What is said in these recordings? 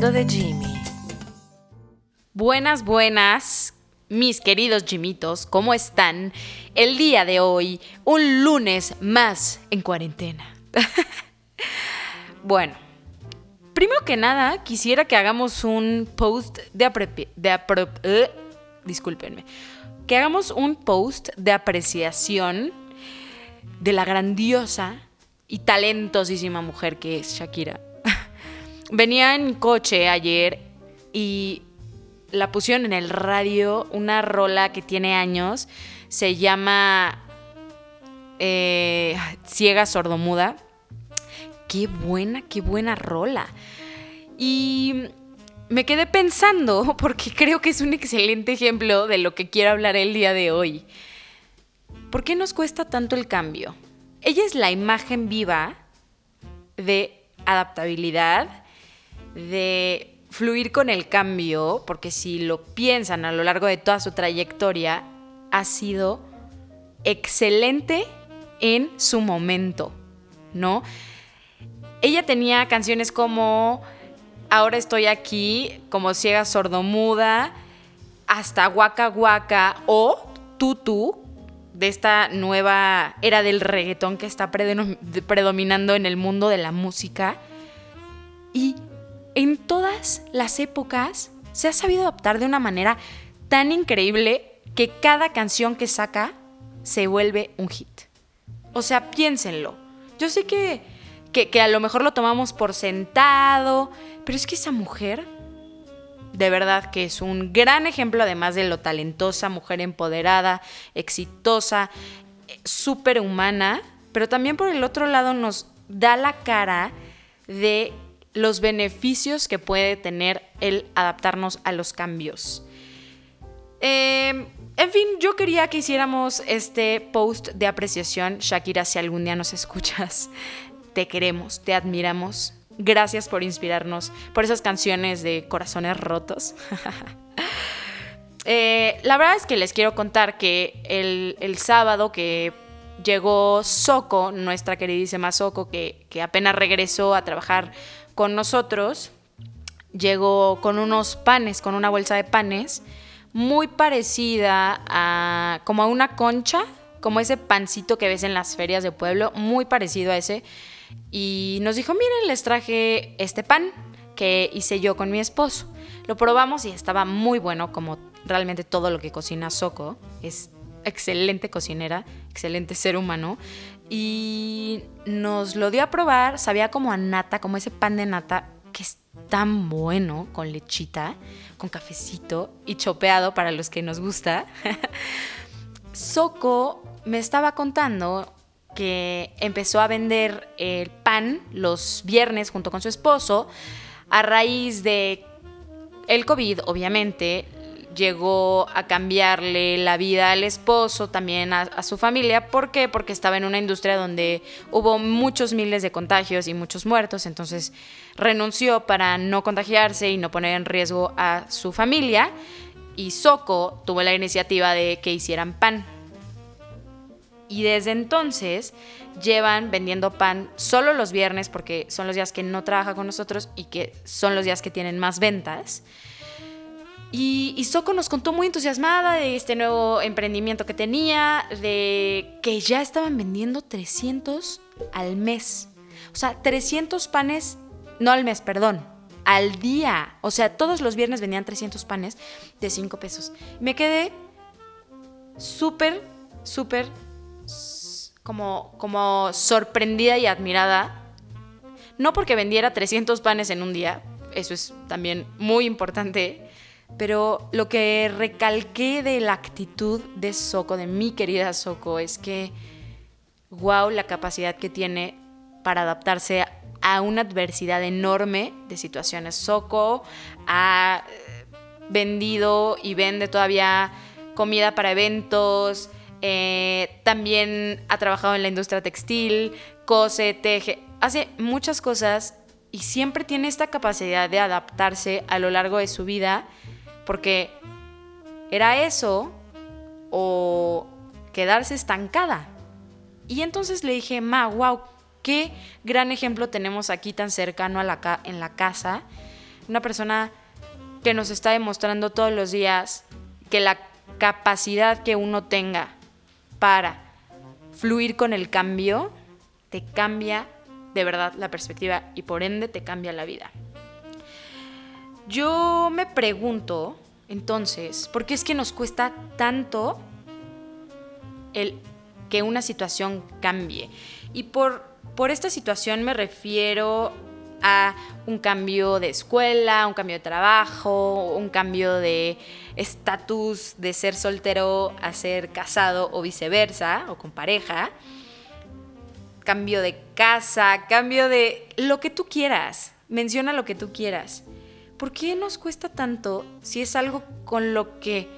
de Jimmy. Buenas, buenas, mis queridos Jimitos, ¿cómo están? El día de hoy, un lunes más en cuarentena. bueno, primero que nada, quisiera que hagamos un post de, de eh, que hagamos un post de apreciación de la grandiosa y talentosísima mujer que es Shakira. Venía en coche ayer y la pusieron en el radio, una rola que tiene años, se llama eh, Ciega Sordomuda. Qué buena, qué buena rola. Y me quedé pensando, porque creo que es un excelente ejemplo de lo que quiero hablar el día de hoy. ¿Por qué nos cuesta tanto el cambio? Ella es la imagen viva de adaptabilidad, de fluir con el cambio, porque si lo piensan a lo largo de toda su trayectoria, ha sido excelente en su momento, ¿no? Ella tenía canciones como Ahora estoy aquí, como ciega sordomuda, hasta Waka Waka o Tutu, de esta nueva era del reggaetón que está predominando en el mundo de la música. Y en todas las épocas se ha sabido adaptar de una manera tan increíble que cada canción que saca se vuelve un hit. O sea, piénsenlo. Yo sé que, que, a lo mejor lo tomamos por sentado, pero es que esa mujer, de verdad que es un gran ejemplo, además de lo talentosa, mujer empoderada, exitosa, súper humana, pero también por el otro lado nos da la cara de los beneficios que puede tener el adaptarnos a los cambios. Em, en fin, yo quería que hiciéramos este post de apreciación. Shakira, si algún día nos escuchas, te queremos, te admiramos. Gracias por inspirarnos, por esas canciones de corazones rotos. Eh, la verdad es que les quiero contar que el, el sábado que llegó Soco, nuestra queridísima Soco, que, que apenas regresó a trabajar con nosotros, llegó con unos panes, con una bolsa de panes, muy parecida a como a una concha, como ese pancito que ves en las ferias de pueblo, muy parecido a ese. Y nos dijo, miren, les traje este pan que hice yo con mi esposo. Lo probamos y estaba muy bueno, como realmente todo lo que cocina Soco. Es excelente cocinera, excelente ser humano. Y nos lo dio a probar, sabía como a nata, como ese pan de nata que es tan bueno con lechita, con cafecito y chopeado para los que nos gusta. Soco me estaba contando que empezó a vender el pan los viernes junto con su esposo a raíz de el COVID, obviamente, llegó a cambiarle la vida al esposo, también a, su familia. ¿Por qué? Porque estaba en una industria donde hubo muchos miles de contagios y muchos muertos, entonces renunció para no contagiarse y no poner en riesgo a su familia. Y Soco tuvo la iniciativa de que hicieran pan. Y desde entonces llevan vendiendo pan solo los viernes porque son los días que no trabaja con nosotros y que son los días que tienen más ventas. Y, Soco nos contó muy entusiasmada de este nuevo emprendimiento que tenía, de que ya estaban vendiendo 300 al mes. O sea, 300 panes, no al mes, perdón, al día. O sea, todos los viernes vendían 300 panes de 5 pesos. Me quedé súper, súper como, como sorprendida y admirada. No porque vendiera 300 panes en un día, eso es también muy importante pero lo que recalqué de la actitud de Soco, de mi querida Soco, es que, wow, la capacidad que tiene para adaptarse a una adversidad enorme de situaciones. Soco ha eh, vendido y vende todavía comida para eventos, eh, también ha trabajado en la industria textil, cose, teje, hace muchas cosas y siempre tiene esta capacidad de adaptarse a lo largo de su vida porque era eso o quedarse estancada. Y entonces le dije, ma, wow, qué gran ejemplo tenemos aquí tan cercano en la casa una persona que nos está demostrando todos los días que la capacidad que uno tenga para fluir con el cambio te cambia de verdad la perspectiva y por ende te cambia la vida. Yo me pregunto, entonces, ¿por qué es que nos cuesta tanto el que una situación cambie? Y por, por esta situación me refiero a un cambio de escuela, un cambio de trabajo, un cambio de estatus de ser soltero a ser casado o viceversa, o con pareja, cambio de casa, cambio de lo que tú quieras, menciona lo que tú quieras. ¿Por qué nos cuesta tanto si es algo con lo que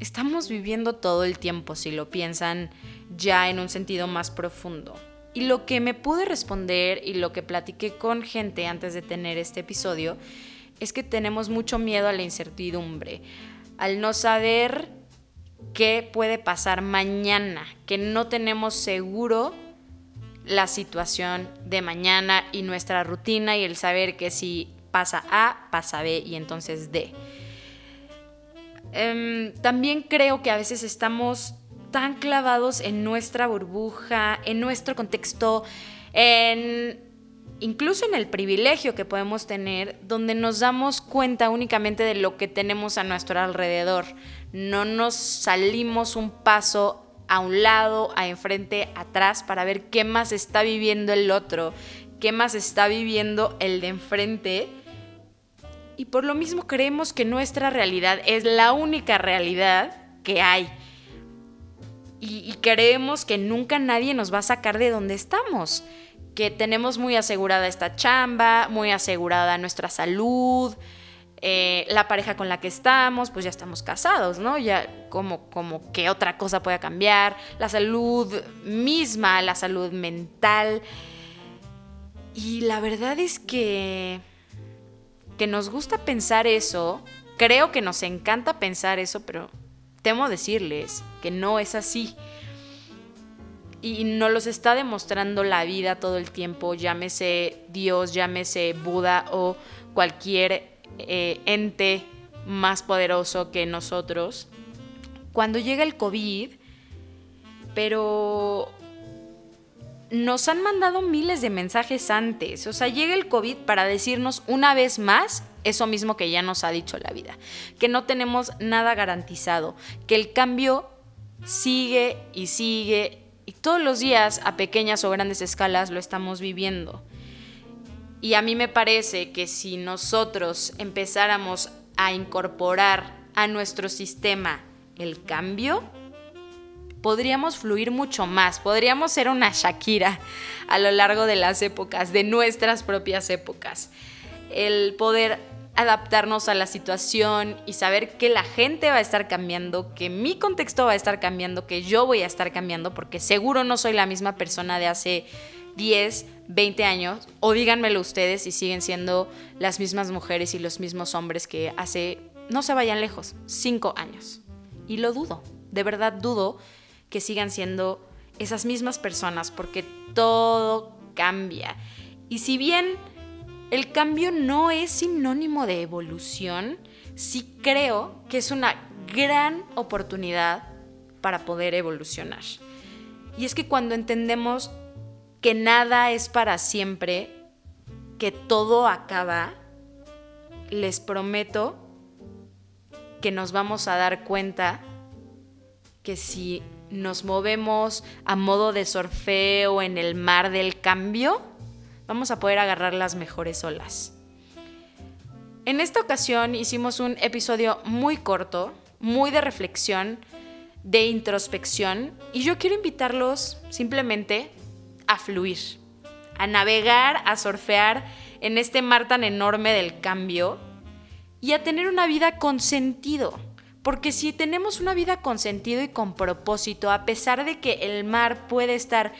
estamos viviendo todo el tiempo, si lo piensan ya en un sentido más profundo? Y lo que me pude responder y lo que platiqué con gente antes de tener este episodio es que tenemos mucho miedo a la incertidumbre, al no saber qué puede pasar mañana, que no tenemos seguro la situación de mañana y nuestra rutina y el saber que si pasa A, pasa B y entonces D. Em, también creo que a veces estamos tan clavados en nuestra burbuja, en nuestro contexto, incluso en el privilegio que podemos tener, donde nos damos cuenta únicamente de lo que tenemos a nuestro alrededor. No nos salimos un paso a un lado, a enfrente, atrás, para ver qué más está viviendo el otro, qué más está viviendo el de enfrente. Y por lo mismo creemos que nuestra realidad es la única realidad que hay y, creemos que nunca nadie nos va a sacar de donde estamos, que tenemos muy asegurada esta chamba, muy asegurada nuestra salud, eh, la pareja con la que estamos, pues ya estamos casados, ¿no? Ya como, como que otra cosa pueda cambiar, la salud misma, la salud mental. Y la verdad es que, que nos gusta pensar eso, creo que nos encanta pensar eso, pero temo decirles que no es así. Y nos los está demostrando la vida todo el tiempo, llámese Dios, llámese Buda o cualquier eh, ente más poderoso que nosotros. Cuando llega el COVID, pero nos han mandado miles de mensajes antes. O sea, llega el COVID para decirnos una vez más eso mismo que ya nos ha dicho la vida, que no tenemos nada garantizado, que el cambio sigue y sigue y todos los días a pequeñas o grandes escalas lo estamos viviendo. Y a mí me parece que si nosotros empezáramos a incorporar a nuestro sistema el cambio, podríamos fluir mucho más, podríamos ser una Shakira a lo largo de las épocas, de nuestras propias épocas. El poder adaptarnos a la situación y saber que la gente va a estar cambiando, que mi contexto va a estar cambiando, que yo voy a estar cambiando, porque seguro no soy la misma persona de hace 10, 20 años, o díganmelo ustedes si siguen siendo las mismas mujeres y los mismos hombres que hace, no se vayan lejos, 5 años. Y lo dudo, de verdad dudo que sigan siendo esas mismas personas, porque todo cambia. Y si bien el cambio no es sinónimo de evolución, sí creo que es una gran oportunidad para poder evolucionar. Y es que cuando entendemos que nada es para siempre, que todo acaba, les prometo que nos vamos a dar cuenta que si nos movemos a modo de sorfeo en el mar del cambio, vamos a poder agarrar las mejores olas. En esta ocasión hicimos un episodio muy corto, muy de reflexión, de introspección, y yo quiero invitarlos simplemente a fluir, a navegar, a surfear en este mar tan enorme del cambio y a tener una vida con sentido. Porque si tenemos una vida con sentido y con propósito, a pesar de que el mar puede estar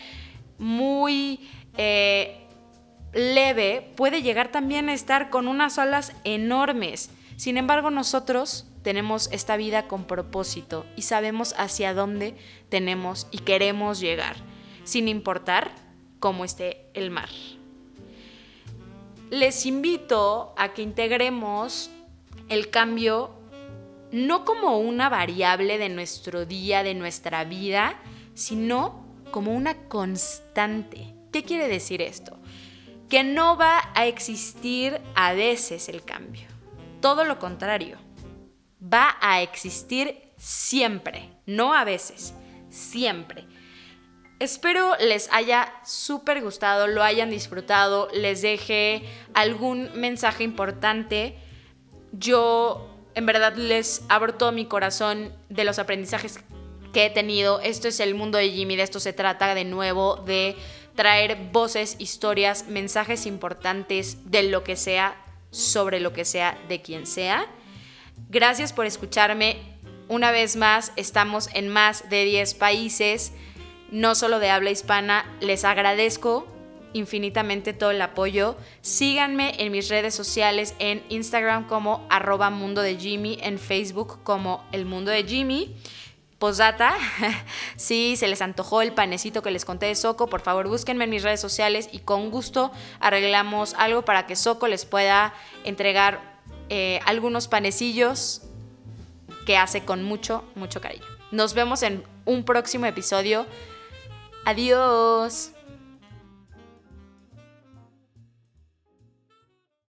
muy eh, leve puede llegar también a estar con unas olas enormes. Sin embargo, nosotros tenemos esta vida con propósito y sabemos hacia dónde tenemos y queremos llegar, sin importar cómo esté el mar. les invito a que integremos el cambio no como una variable de nuestro día, de nuestra vida, sino como una constante. ¿Qué quiere decir esto? Que no va a existir a veces el cambio. Todo lo contrario. Va a existir siempre, no a veces, siempre. Espero les haya súper gustado, lo hayan disfrutado, les deje algún mensaje importante. Yo en verdad les abro todo mi corazón de los aprendizajes que he tenido. Esto es el mundo de Jimmy, de esto se trata de nuevo, de traer voces, historias, mensajes importantes de lo que sea, sobre lo que sea, de quien sea. Gracias por escucharme. Una vez más, estamos en más de 10 países no solo de habla hispana. Les agradezco infinitamente todo el apoyo. Síganme en mis redes sociales, en Instagram como arroba mundo de Jimmy, en Facebook como el mundo de Jimmy. Posdata, si se les antojó el panecito que les conté de Soco, por favor búsquenme en mis redes sociales y con gusto arreglamos algo para que Soco les pueda entregar eh, algunos panecillos que hace con mucho, mucho cariño. Nos vemos en un próximo episodio Adiós.